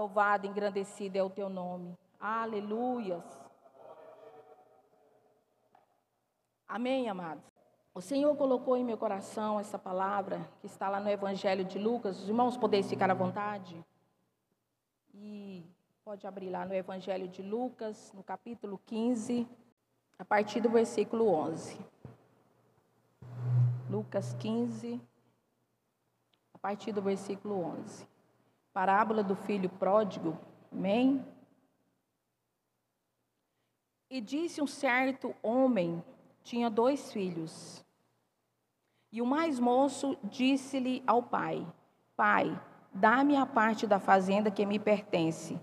Louvado, engrandecido é o teu nome. Aleluias. Amém, amados. O Senhor colocou em meu coração essa palavra que está lá no Evangelho de Lucas. Os irmãos podem ficar à vontade. E pode abrir lá no Evangelho de Lucas, no capítulo 15, a partir do versículo 11. Lucas 15, a partir do versículo 11. Parábola do filho pródigo. Amém? E disse um certo homem tinha dois filhos. E o mais moço disse-lhe ao pai: Pai, dá-me a parte da fazenda que me pertence.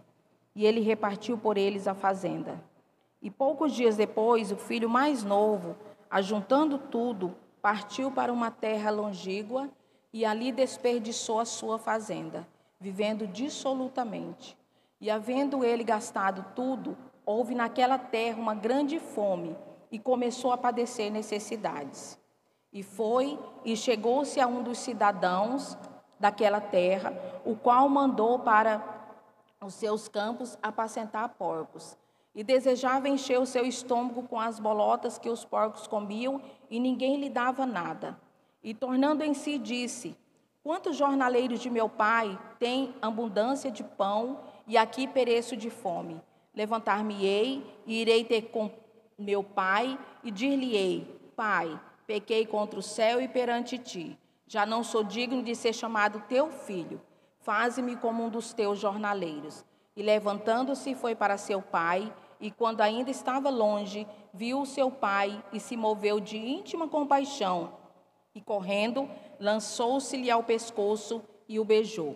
E ele repartiu por eles a fazenda. E poucos dias depois, o filho mais novo, ajuntando tudo, partiu para uma terra longínqua e ali desperdiçou a sua fazenda, vivendo dissolutamente. E havendo ele gastado tudo, houve naquela terra uma grande fome e começou a padecer necessidades. E foi e chegou-se a um dos cidadãos daquela terra, o qual mandou para os seus campos apacentar porcos. E desejava encher o seu estômago com as bolotas que os porcos comiam, e ninguém lhe dava nada. E tornando em si, disse: Quantos jornaleiros de meu pai têm abundância de pão, e aqui pereço de fome? Levantar-me-ei e irei ter com meu pai e dir-lhe-ei: Pai, pequei contra o céu e perante ti. Já não sou digno de ser chamado teu filho. Faze-me como um dos teus jornaleiros. E levantando-se, foi para seu pai, e quando ainda estava longe, viu seu pai e se moveu de íntima compaixão. E correndo, lançou-se-lhe ao pescoço e o beijou.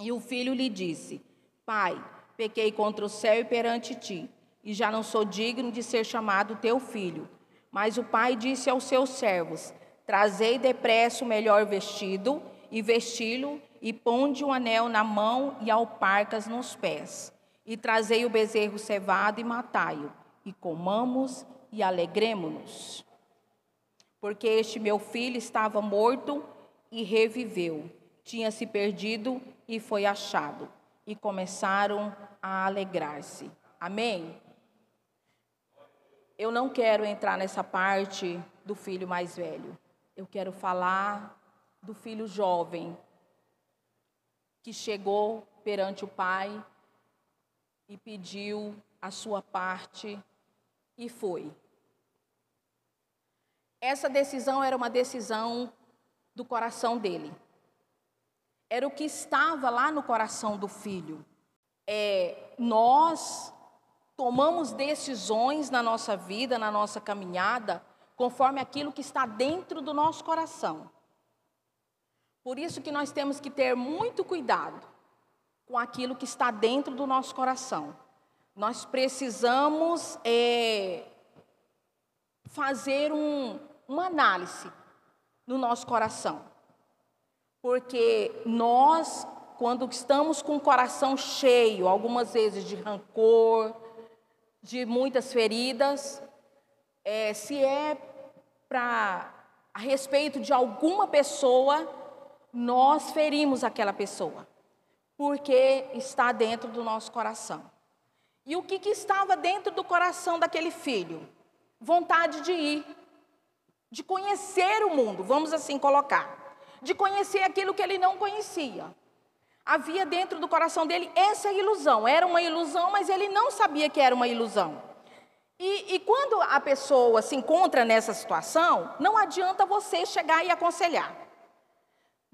E o filho lhe disse: Pai, pequei contra o céu e perante ti e já não sou digno de ser chamado teu filho. Mas o pai disse aos seus servos: Trazei depressa o melhor vestido, e vesti-lo, e ponde um anel na mão e alparcas nos pés. E trazei o bezerro cevado e matai-o, e comamos e alegremo-nos. Porque este meu filho estava morto e reviveu, tinha se perdido e foi achado. E começaram a alegrar-se. Amém? eu não quero entrar nessa parte do filho mais velho. Eu quero falar do filho jovem que chegou perante o pai e pediu a sua parte e foi. Essa decisão era uma decisão do coração dele. Era o que estava lá no coração do filho. É, nós tomamos decisões na nossa vida, na nossa caminhada, conforme aquilo que está dentro do nosso coração. Por isso que nós temos que ter muito cuidado com aquilo que está dentro do nosso coração. Nós precisamos é, fazer um, uma análise no nosso coração. Porque nós, quando estamos com o coração cheio, algumas vezes de rancor, de muitas feridas, é, se é para a respeito de alguma pessoa, nós ferimos aquela pessoa, porque está dentro do nosso coração. E o que, que estava dentro do coração daquele filho? Vontade de ir, de conhecer o mundo, vamos assim colocar, de conhecer aquilo que ele não conhecia. Havia dentro do coração dele essa ilusão. Era uma ilusão, mas ele não sabia que era uma ilusão. E, e, quando a pessoa se encontra nessa situação, não adianta você chegar e aconselhar.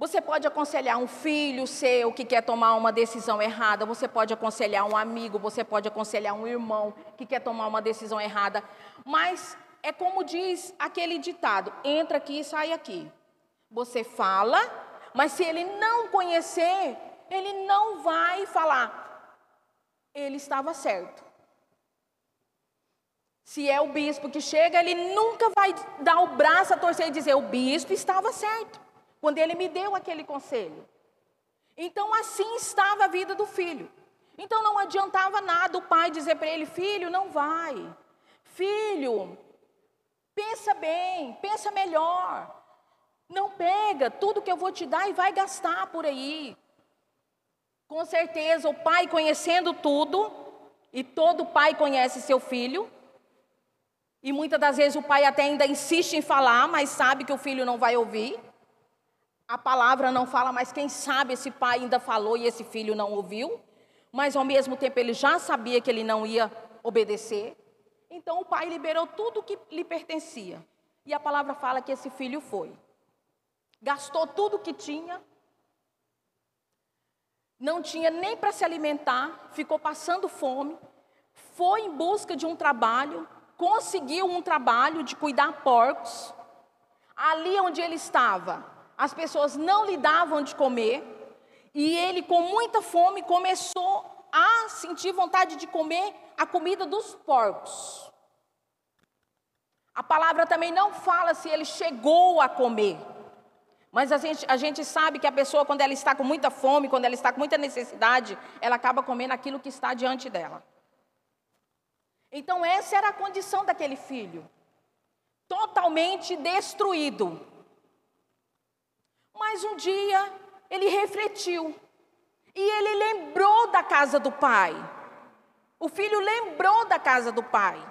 Você pode aconselhar um filho seu que quer tomar uma decisão errada, você pode aconselhar um amigo, você pode aconselhar um irmão que quer tomar uma decisão errada, mas é como diz aquele ditado: entra aqui e sai aqui. Você fala, mas se ele não conhecer, ele não vai falar, ele estava certo. Se é o bispo que chega, ele nunca vai dar o braço a torcer e dizer: o bispo estava certo, quando ele me deu aquele conselho. Então, assim estava a vida do filho. Então, não adiantava nada o pai dizer para ele: filho, não vai. Filho, pensa bem, pensa melhor. Não pega tudo que eu vou te dar e vai gastar por aí. Com certeza, o pai conhecendo tudo, e todo pai conhece seu filho, e muitas das vezes o pai até ainda insiste em falar, mas sabe que o filho não vai ouvir. A palavra não fala, mas quem sabe esse pai ainda falou e esse filho não ouviu. Mas ao mesmo tempo ele já sabia que ele não ia obedecer. Então o pai liberou tudo que lhe pertencia. E a palavra fala que esse filho foi. Gastou tudo que tinha. Não tinha nem para se alimentar, ficou passando fome. Foi em busca de um trabalho, conseguiu um trabalho de cuidar porcos. Ali onde ele estava, as pessoas não lhe davam de comer, e ele, com muita fome, começou a sentir vontade de comer a comida dos porcos. A palavra também não fala se ele chegou a comer. Mas a gente, a gente sabe que a pessoa, quando ela está com muita fome, quando ela está com muita necessidade, ela acaba comendo aquilo que está diante dela. Então, essa era a condição daquele filho, totalmente destruído. Mas um dia ele refletiu e ele lembrou da casa do pai. O filho lembrou da casa do pai.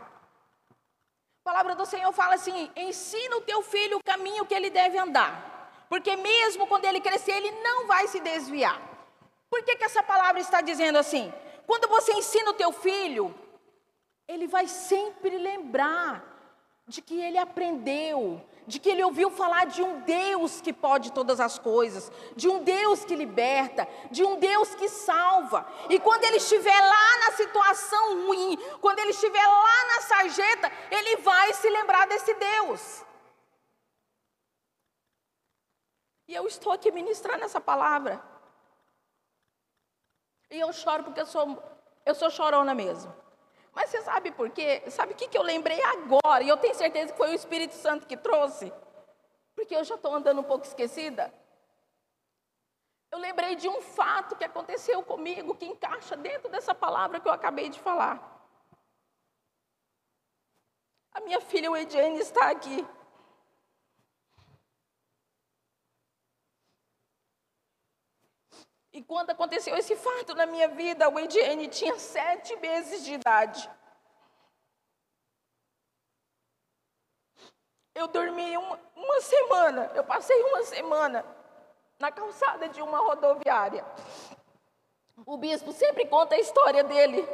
A palavra do Senhor fala assim: ensina o teu filho o caminho que ele deve andar, porque mesmo quando ele crescer, ele não vai se desviar. Por que, que essa palavra está dizendo assim? Quando você ensina o teu filho, ele vai sempre lembrar de que ele aprendeu, de que ele ouviu falar de um Deus que pode todas as coisas, de um Deus que liberta, de um Deus que salva. E quando ele estiver lá na situação ruim, quando ele estiver lá na sarjeta, ele vai se lembrar desse Deus. E eu estou aqui ministrando essa palavra. E eu choro porque eu sou, eu sou chorona mesmo. Mas você sabe por quê? Sabe o que, que eu lembrei agora? E eu tenho certeza que foi o Espírito Santo que trouxe. Porque eu já estou andando um pouco esquecida. Eu lembrei de um fato que aconteceu comigo, que encaixa dentro dessa palavra que eu acabei de falar. A minha filha, o Ediane, está aqui. E quando aconteceu esse fato na minha vida, o Ediane tinha sete meses de idade. Eu dormi uma, uma semana, eu passei uma semana na calçada de uma rodoviária. O bispo sempre conta a história dele.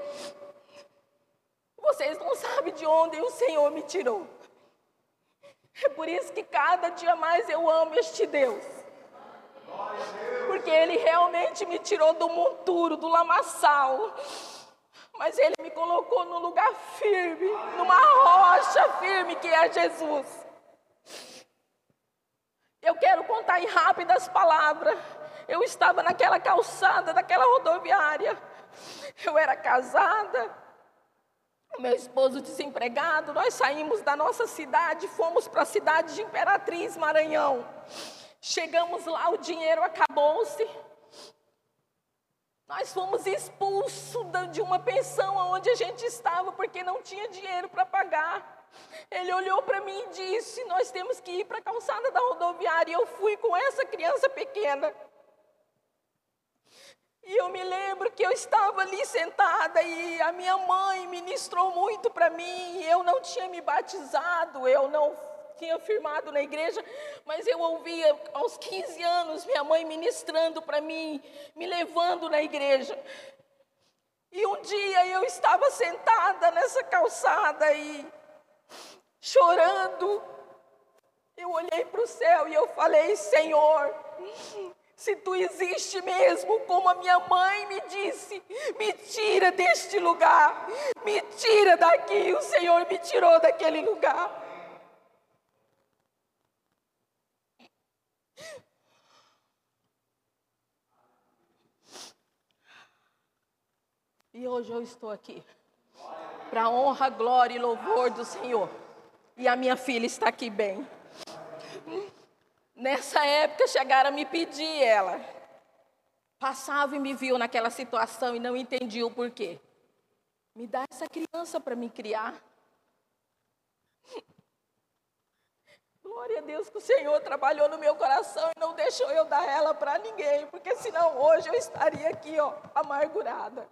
Vocês não sabem de onde o Senhor me tirou. É por isso que cada dia mais eu amo este Deus porque Ele realmente me tirou do monturo, do lamaçal. Mas Ele me colocou num lugar firme, numa rocha firme que é Jesus. Eu quero contar em rápidas palavras. Eu estava naquela calçada, naquela rodoviária. Eu era casada, meu esposo desempregado. Nós saímos da nossa cidade, fomos para a cidade de Imperatriz, Maranhão. Chegamos lá, o dinheiro acabou-se. Nós fomos expulsos de uma pensão onde a gente estava porque não tinha dinheiro para pagar. Ele olhou para mim e disse: Nós temos que ir para a calçada da rodoviária. E eu fui com essa criança pequena. E eu me lembro que eu estava ali sentada e a minha mãe ministrou muito para mim. Eu não tinha me batizado, eu não tinha firmado na igreja, mas eu ouvia aos 15 anos minha mãe ministrando para mim, me levando na igreja. E um dia eu estava sentada nessa calçada e chorando. Eu olhei para o céu e eu falei: Senhor, se tu existe mesmo, como a minha mãe me disse, me tira deste lugar, me tira daqui. O Senhor me tirou daquele lugar. E hoje eu estou aqui para honra, glória e louvor do Senhor. E a minha filha está aqui bem. Nessa época chegaram a me pedir ela. Passava e me viu naquela situação e não entendia o porquê. Me dá essa criança para me criar. Glória a Deus que o Senhor trabalhou no meu coração e não deixou eu dar ela para ninguém, porque senão hoje eu estaria aqui, ó, amargurada.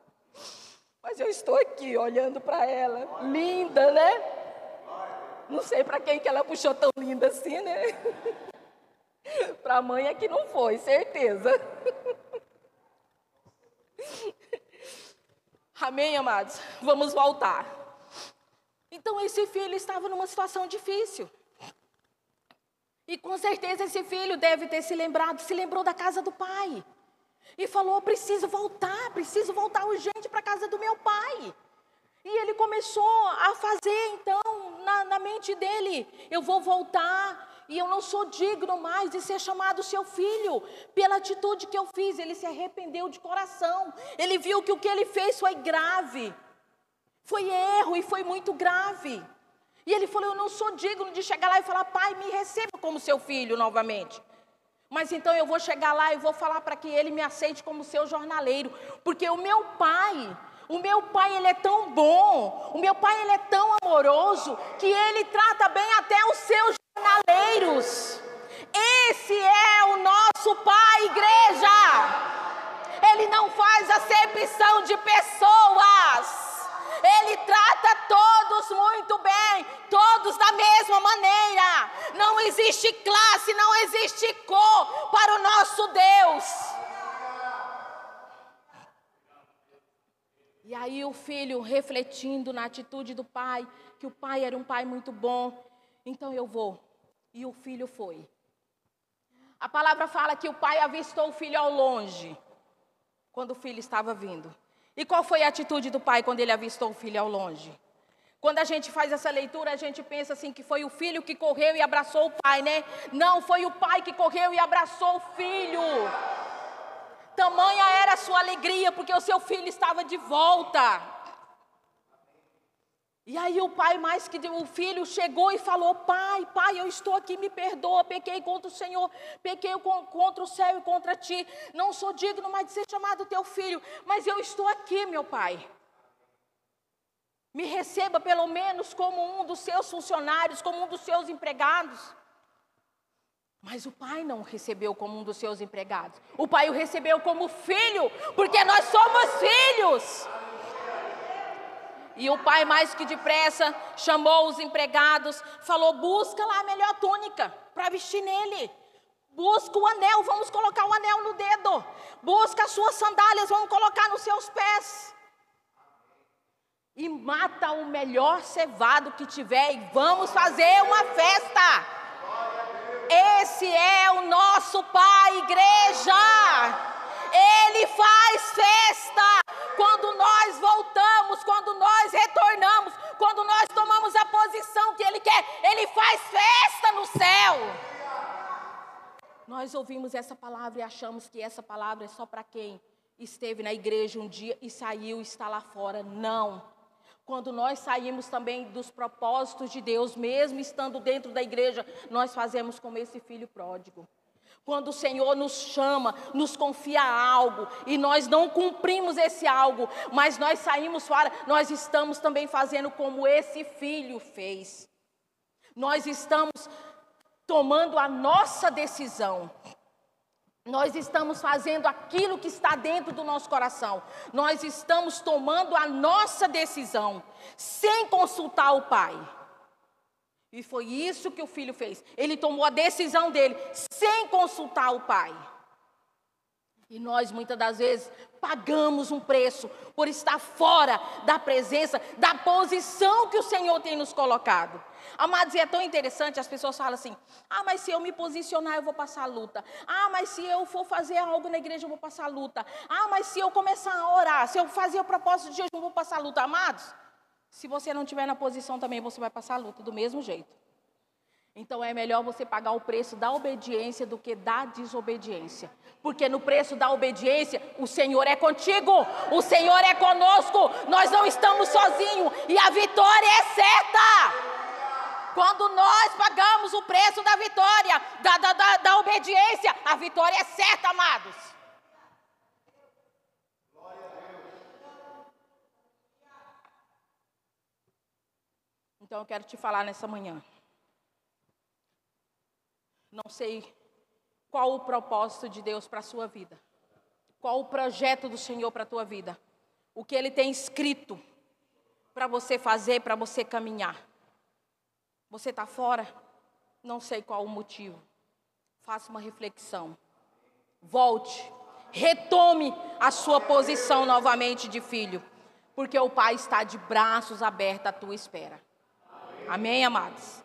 Mas eu estou aqui olhando para ela, linda, né? Não sei para quem que ela puxou tão linda assim, né? para a mãe é que não foi, certeza. Amém, amados? Vamos voltar. Então, esse filho estava numa situação difícil. E com certeza esse filho deve ter se lembrado, se lembrou da casa do pai. E falou: preciso voltar, preciso voltar urgente para a casa do meu pai. E ele começou a fazer, então, na, na mente dele: eu vou voltar e eu não sou digno mais de ser chamado seu filho, pela atitude que eu fiz. Ele se arrependeu de coração. Ele viu que o que ele fez foi grave, foi erro e foi muito grave. E ele falou: Eu não sou digno de chegar lá e falar, pai, me receba como seu filho novamente. Mas então eu vou chegar lá e vou falar para que ele me aceite como seu jornaleiro, porque o meu pai o meu pai, ele é tão bom, o meu pai, ele é tão amoroso, que ele trata bem até os seus jornaleiros. Esse é o nosso pai, igreja. Ele não faz acepção de pessoas. Ele trata todos muito bem, todos da mesma maneira. Não existe classe, não existe cor para o nosso Deus. E aí o filho refletindo na atitude do pai, que o pai era um pai muito bom, então eu vou. E o filho foi. A palavra fala que o pai avistou o filho ao longe, quando o filho estava vindo. E qual foi a atitude do pai quando ele avistou o filho ao longe? Quando a gente faz essa leitura, a gente pensa assim que foi o filho que correu e abraçou o pai, né? Não, foi o pai que correu e abraçou o filho. Tamanha era a sua alegria, porque o seu filho estava de volta. E aí o pai, mais que o filho, chegou e falou: Pai, pai, eu estou aqui, me perdoa, pequei contra o Senhor, pequei contra o céu e contra ti. Não sou digno mais de ser chamado teu filho, mas eu estou aqui, meu pai. Me receba pelo menos como um dos seus funcionários, como um dos seus empregados. Mas o pai não o recebeu como um dos seus empregados. O pai o recebeu como filho, porque nós somos filhos. E o pai, mais que depressa, chamou os empregados, falou: busca lá a melhor túnica para vestir nele. Busca o anel, vamos colocar o anel no dedo. Busca as suas sandálias, vamos colocar nos seus pés. E mata o melhor cevado que tiver e vamos fazer uma festa. Esse é o nosso Pai, igreja. Ele faz festa quando nós voltamos, quando nós retornamos, quando nós tomamos a posição que Ele quer. Ele faz festa no céu. Nós ouvimos essa palavra e achamos que essa palavra é só para quem esteve na igreja um dia e saiu e está lá fora. Não. Quando nós saímos também dos propósitos de Deus, mesmo estando dentro da igreja, nós fazemos como esse filho pródigo. Quando o Senhor nos chama, nos confia algo e nós não cumprimos esse algo, mas nós saímos fora, nós estamos também fazendo como esse filho fez. Nós estamos tomando a nossa decisão. Nós estamos fazendo aquilo que está dentro do nosso coração. Nós estamos tomando a nossa decisão sem consultar o pai. E foi isso que o filho fez. Ele tomou a decisão dele sem consultar o pai. E nós muitas das vezes pagamos um preço por estar fora da presença, da posição que o Senhor tem nos colocado. Amados, e é tão interessante, as pessoas falam assim: ah, mas se eu me posicionar, eu vou passar luta. Ah, mas se eu for fazer algo na igreja, eu vou passar luta. Ah, mas se eu começar a orar, se eu fazer o propósito de Deus, eu vou passar luta. Amados, se você não estiver na posição também, você vai passar luta do mesmo jeito. Então é melhor você pagar o preço da obediência do que da desobediência. Porque no preço da obediência, o Senhor é contigo, o Senhor é conosco, nós não estamos sozinhos e a vitória é certa. Quando nós pagamos o preço da vitória, da, da, da, da obediência, a vitória é certa, amados. Então eu quero te falar nessa manhã. Não sei qual o propósito de Deus para a sua vida. Qual o projeto do Senhor para a tua vida. O que Ele tem escrito para você fazer, para você caminhar. Você está fora? Não sei qual o motivo. Faça uma reflexão. Volte. Retome a sua posição novamente de filho. Porque o Pai está de braços abertos à tua espera. Amém, amados?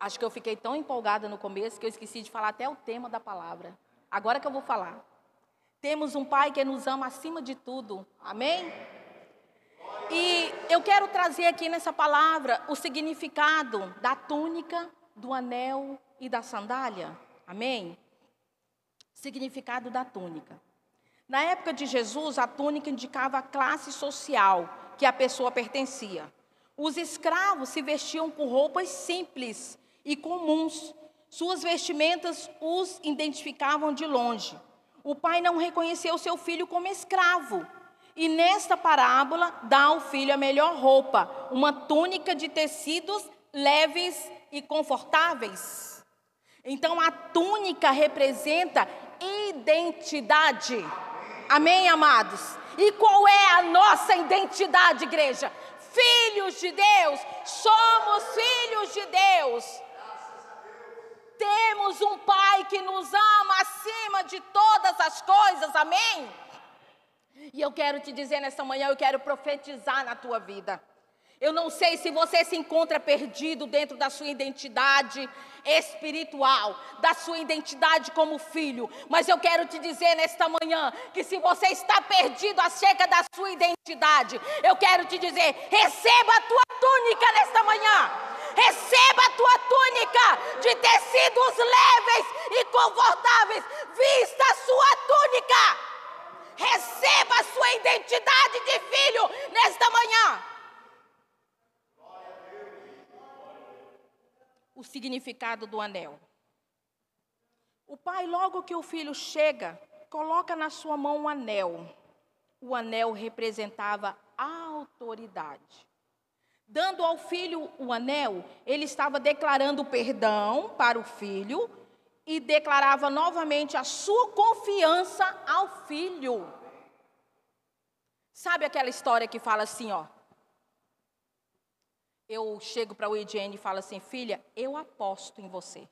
Acho que eu fiquei tão empolgada no começo que eu esqueci de falar até o tema da palavra. Agora que eu vou falar. Temos um Pai que nos ama acima de tudo. Amém? E eu quero trazer aqui nessa palavra o significado da túnica, do anel e da sandália. Amém? Significado da túnica. Na época de Jesus, a túnica indicava a classe social que a pessoa pertencia. Os escravos se vestiam com roupas simples e comuns. Suas vestimentas os identificavam de longe. O pai não reconheceu seu filho como escravo e nesta parábola dá ao filho a melhor roupa, uma túnica de tecidos leves e confortáveis. Então a túnica representa identidade. Amém, amados? E qual é a nossa identidade, igreja? Filhos de Deus, somos filhos de Deus. Temos um Pai que nos ama acima de todas as coisas, amém? E eu quero te dizer nessa manhã, eu quero profetizar na tua vida. Eu não sei se você se encontra perdido dentro da sua identidade espiritual, da sua identidade como filho, mas eu quero te dizer nesta manhã que se você está perdido acerca da sua identidade, eu quero te dizer: receba a tua túnica nesta manhã. Receba a tua túnica de tecidos leves e confortáveis. Vista a sua túnica. Receba a sua identidade de filho nesta manhã. O significado do anel. O pai, logo que o filho chega, coloca na sua mão um anel. O anel representava a autoridade. Dando ao filho o anel, ele estava declarando perdão para o filho e declarava novamente a sua confiança ao filho. Sabe aquela história que fala assim, ó? Eu chego para o Ediene e falo assim, filha, eu aposto em você.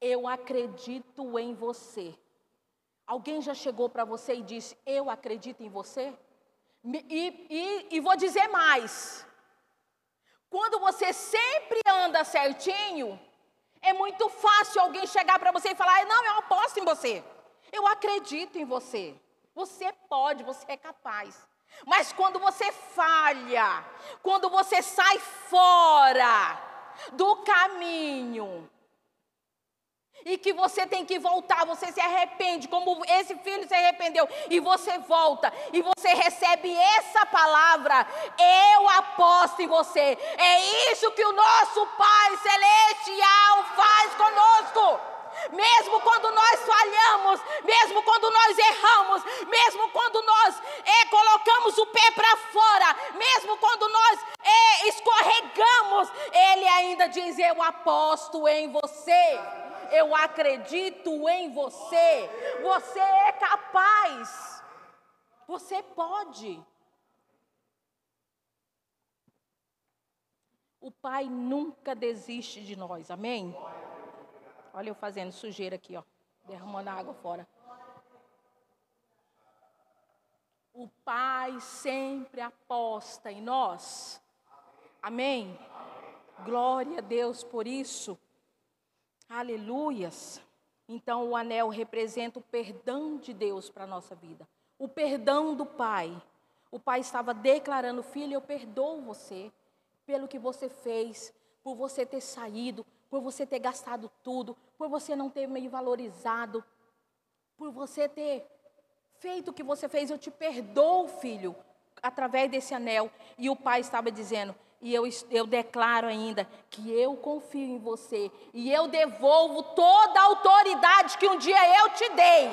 Eu acredito em você. Alguém já chegou para você e disse, eu acredito em você? E, e, e vou dizer mais. Quando você sempre anda certinho, é muito fácil alguém chegar para você e falar: não, eu aposto em você. Eu acredito em você. Você pode, você é capaz. Mas quando você falha, quando você sai fora do caminho, e que você tem que voltar, você se arrepende, como esse filho se arrependeu, e você volta, e você recebe essa palavra, eu aposto em você. É isso que o nosso Pai Celestial faz conosco. Mesmo quando nós falhamos, mesmo quando nós erramos, mesmo quando nós é, colocamos o pé para fora, mesmo quando nós é, escorregamos, Ele ainda diz: Eu aposto em você eu acredito em você. Você é capaz. Você pode. O Pai nunca desiste de nós, amém? Olha eu fazendo sujeira aqui, ó, derramando água fora. O Pai sempre aposta em nós. Amém? Glória a Deus por isso. Aleluias. Então, o anel representa o perdão de Deus para a nossa vida, o perdão do Pai. O Pai estava declarando: Filho, eu perdoo você pelo que você fez, por você ter saído, por você ter gastado tudo, por você não ter me valorizado, por você ter feito o que você fez. Eu te perdoo, filho, através desse anel. E o Pai estava dizendo: e eu, eu declaro ainda que eu confio em você. E eu devolvo toda a autoridade que um dia eu te dei.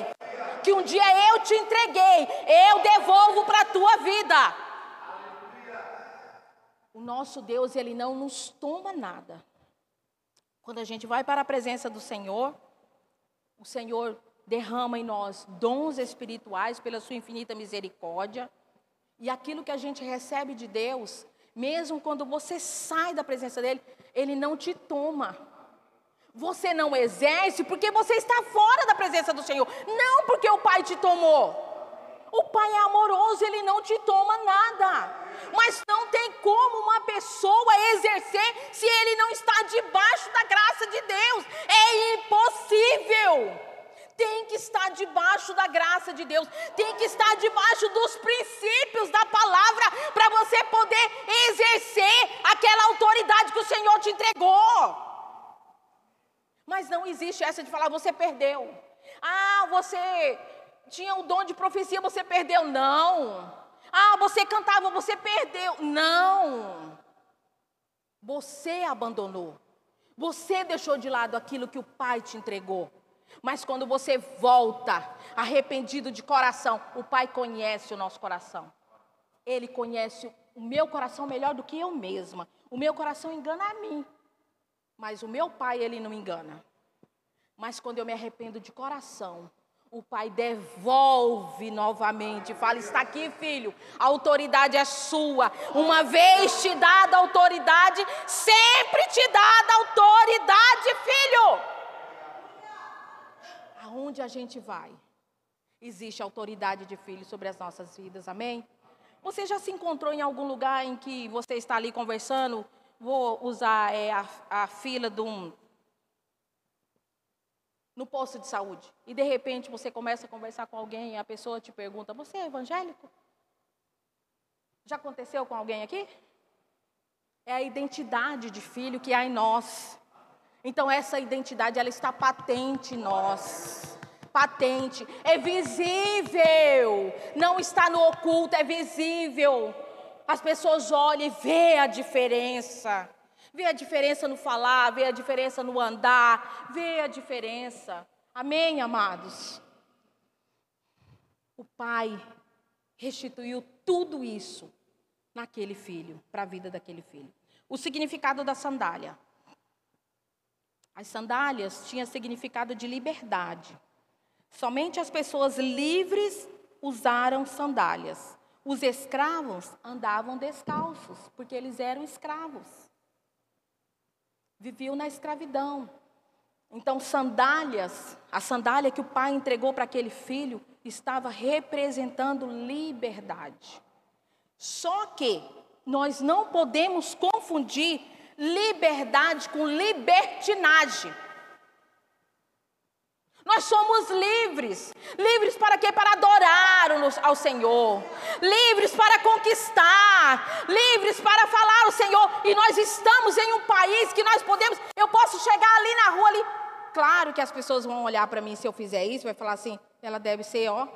Que um dia eu te entreguei. Eu devolvo para a tua vida. O nosso Deus, ele não nos toma nada. Quando a gente vai para a presença do Senhor, o Senhor derrama em nós dons espirituais pela sua infinita misericórdia. E aquilo que a gente recebe de Deus, mesmo quando você sai da presença dele, ele não te toma. Você não exerce porque você está fora da presença do Senhor, não porque o Pai te tomou. O Pai é amoroso, ele não te toma nada. Mas não tem como uma pessoa exercer se ele não está debaixo da graça de Deus. É impossível tem que estar debaixo da graça de Deus, tem que estar debaixo dos princípios da palavra para você poder exercer aquela autoridade que o Senhor te entregou. Mas não existe essa de falar, você perdeu. Ah, você tinha o dom de profecia, você perdeu. Não. Ah, você cantava, você perdeu. Não. Você abandonou. Você deixou de lado aquilo que o Pai te entregou. Mas quando você volta arrependido de coração, o Pai conhece o nosso coração. Ele conhece o meu coração melhor do que eu mesma. O meu coração engana a mim. Mas o meu Pai, ele não engana. Mas quando eu me arrependo de coração, o pai devolve novamente, fala: está aqui, filho, a autoridade é sua. Uma vez te dada a autoridade, sempre te dada a autoridade, filho. Aonde a gente vai, existe autoridade de filho sobre as nossas vidas, amém? Você já se encontrou em algum lugar em que você está ali conversando? Vou usar é, a, a fila de um, no posto de saúde. E de repente você começa a conversar com alguém e a pessoa te pergunta: Você é evangélico? Já aconteceu com alguém aqui? É a identidade de filho que há em nós. Então essa identidade ela está patente em nós. Patente, é visível. Não está no oculto, é visível. As pessoas olham e vê a diferença. Vê a diferença no falar, vê a diferença no andar, vê a diferença. Amém, amados? O Pai restituiu tudo isso naquele filho, para a vida daquele filho. O significado da sandália. As sandálias tinham significado de liberdade. Somente as pessoas livres usaram sandálias. Os escravos andavam descalços, porque eles eram escravos viviam na escravidão. Então, sandálias, a sandália que o pai entregou para aquele filho, estava representando liberdade. Só que nós não podemos confundir liberdade com libertinagem. Nós somos livres. Livres para quê? Para adorar ao Senhor. Livres para conquistar. Livres para falar ao Senhor. E nós estamos em um país que nós podemos. Eu posso chegar ali na rua ali. Claro que as pessoas vão olhar para mim se eu fizer isso, vai falar assim, ela deve ser, ó.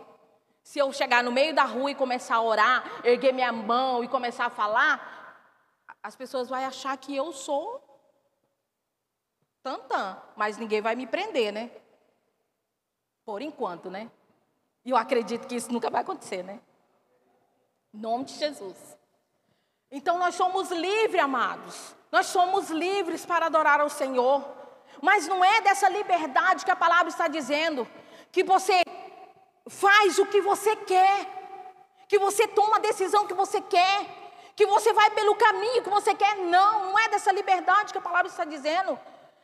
Se eu chegar no meio da rua e começar a orar, erguer minha mão e começar a falar, as pessoas vão achar que eu sou tantã, mas ninguém vai me prender, né? Por enquanto, né? E eu acredito que isso nunca vai acontecer, né? Em nome de Jesus. Então nós somos livres, amados. Nós somos livres para adorar ao Senhor. Mas não é dessa liberdade que a palavra está dizendo, que você faz o que você quer, que você toma a decisão que você quer, que você vai pelo caminho que você quer. Não, não é dessa liberdade que a palavra está dizendo.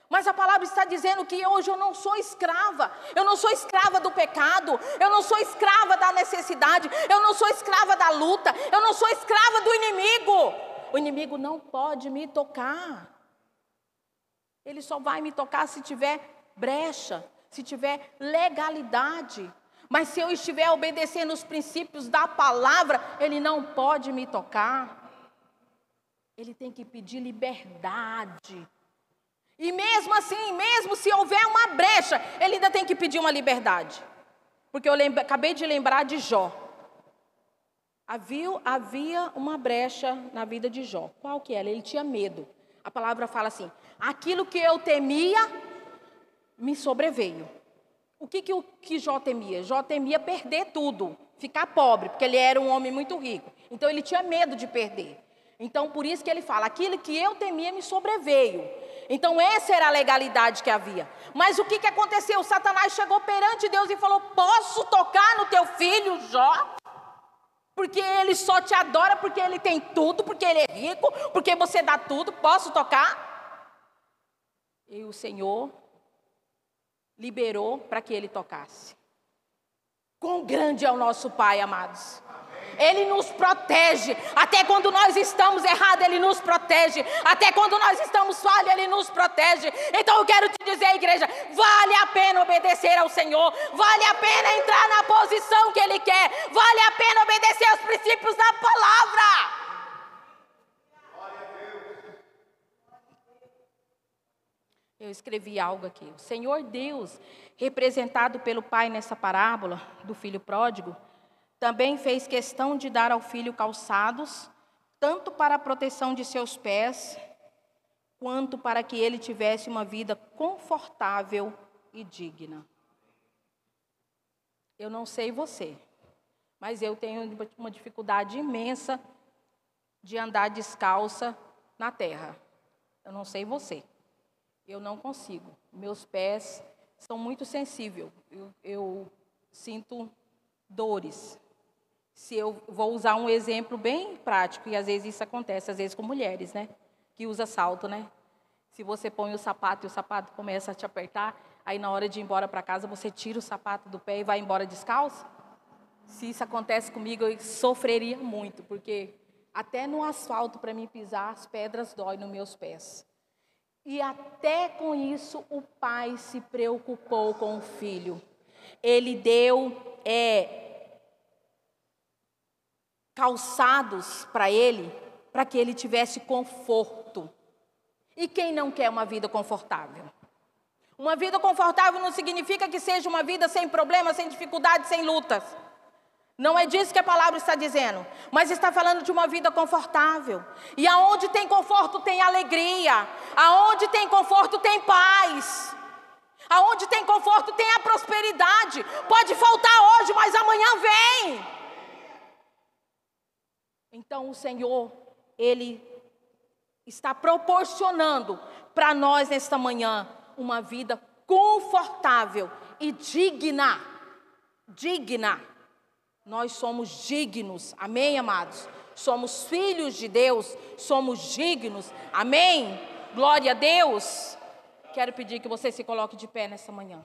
Mas a palavra está dizendo que hoje eu não sou escrava, eu não sou escrava do pecado, eu não sou escrava da necessidade, eu não sou escrava da luta, eu não sou escrava do inimigo. O inimigo não pode me tocar. Ele só vai me tocar se tiver brecha, se tiver legalidade. Mas se eu estiver obedecendo os princípios da palavra, ele não pode me tocar. Ele tem que pedir liberdade e mesmo assim, mesmo se houver uma brecha, ele ainda tem que pedir uma liberdade. Porque eu lembra, acabei de lembrar de Jó. Havia, havia uma brecha na vida de Jó. Qual que era? Ele tinha medo. A palavra fala assim: aquilo que eu temia me sobreveio. O que, que, o, que Jó temia? Jó temia perder tudo, ficar pobre, porque ele era um homem muito rico. Então ele tinha medo de perder. Então por isso que ele fala: aquilo que eu temia me sobreveio. Então, essa era a legalidade que havia. Mas o que, que aconteceu? Satanás chegou perante Deus e falou: Posso tocar no teu filho Jó? Porque ele só te adora, porque ele tem tudo, porque ele é rico, porque você dá tudo. Posso tocar? E o Senhor liberou para que ele tocasse. Quão grande é o nosso Pai, amados. Ele nos protege. Até quando nós estamos errados, Ele nos protege. Até quando nós estamos falhos, Ele nos protege. Então eu quero te dizer, igreja, vale a pena obedecer ao Senhor. Vale a pena entrar na posição que Ele quer. Vale a pena obedecer aos princípios da palavra. Eu escrevi algo aqui. O Senhor Deus, representado pelo Pai nessa parábola do filho pródigo, também fez questão de dar ao filho calçados, tanto para a proteção de seus pés, quanto para que ele tivesse uma vida confortável e digna. Eu não sei você, mas eu tenho uma dificuldade imensa de andar descalça na terra. Eu não sei você. Eu não consigo. Meus pés são muito sensíveis. Eu, eu sinto dores. Se eu vou usar um exemplo bem prático, e às vezes isso acontece, às vezes com mulheres, né? Que usa salto, né? Se você põe o sapato e o sapato começa a te apertar, aí na hora de ir embora para casa você tira o sapato do pé e vai embora descalço? Se isso acontece comigo, eu sofreria muito, porque até no asfalto para mim pisar, as pedras doem nos meus pés. E até com isso o pai se preocupou com o filho. Ele deu é, calçados para ele, para que ele tivesse conforto. E quem não quer uma vida confortável? Uma vida confortável não significa que seja uma vida sem problemas, sem dificuldades, sem lutas. Não é disso que a palavra está dizendo, mas está falando de uma vida confortável. E aonde tem conforto tem alegria, aonde tem conforto tem paz. Aonde tem conforto tem a prosperidade. Pode faltar hoje, mas amanhã vem. Então o Senhor, Ele está proporcionando para nós nesta manhã uma vida confortável e digna. Digna. Nós somos dignos, amém, amados? Somos filhos de Deus, somos dignos, amém? Glória a Deus. Quero pedir que você se coloque de pé nessa manhã.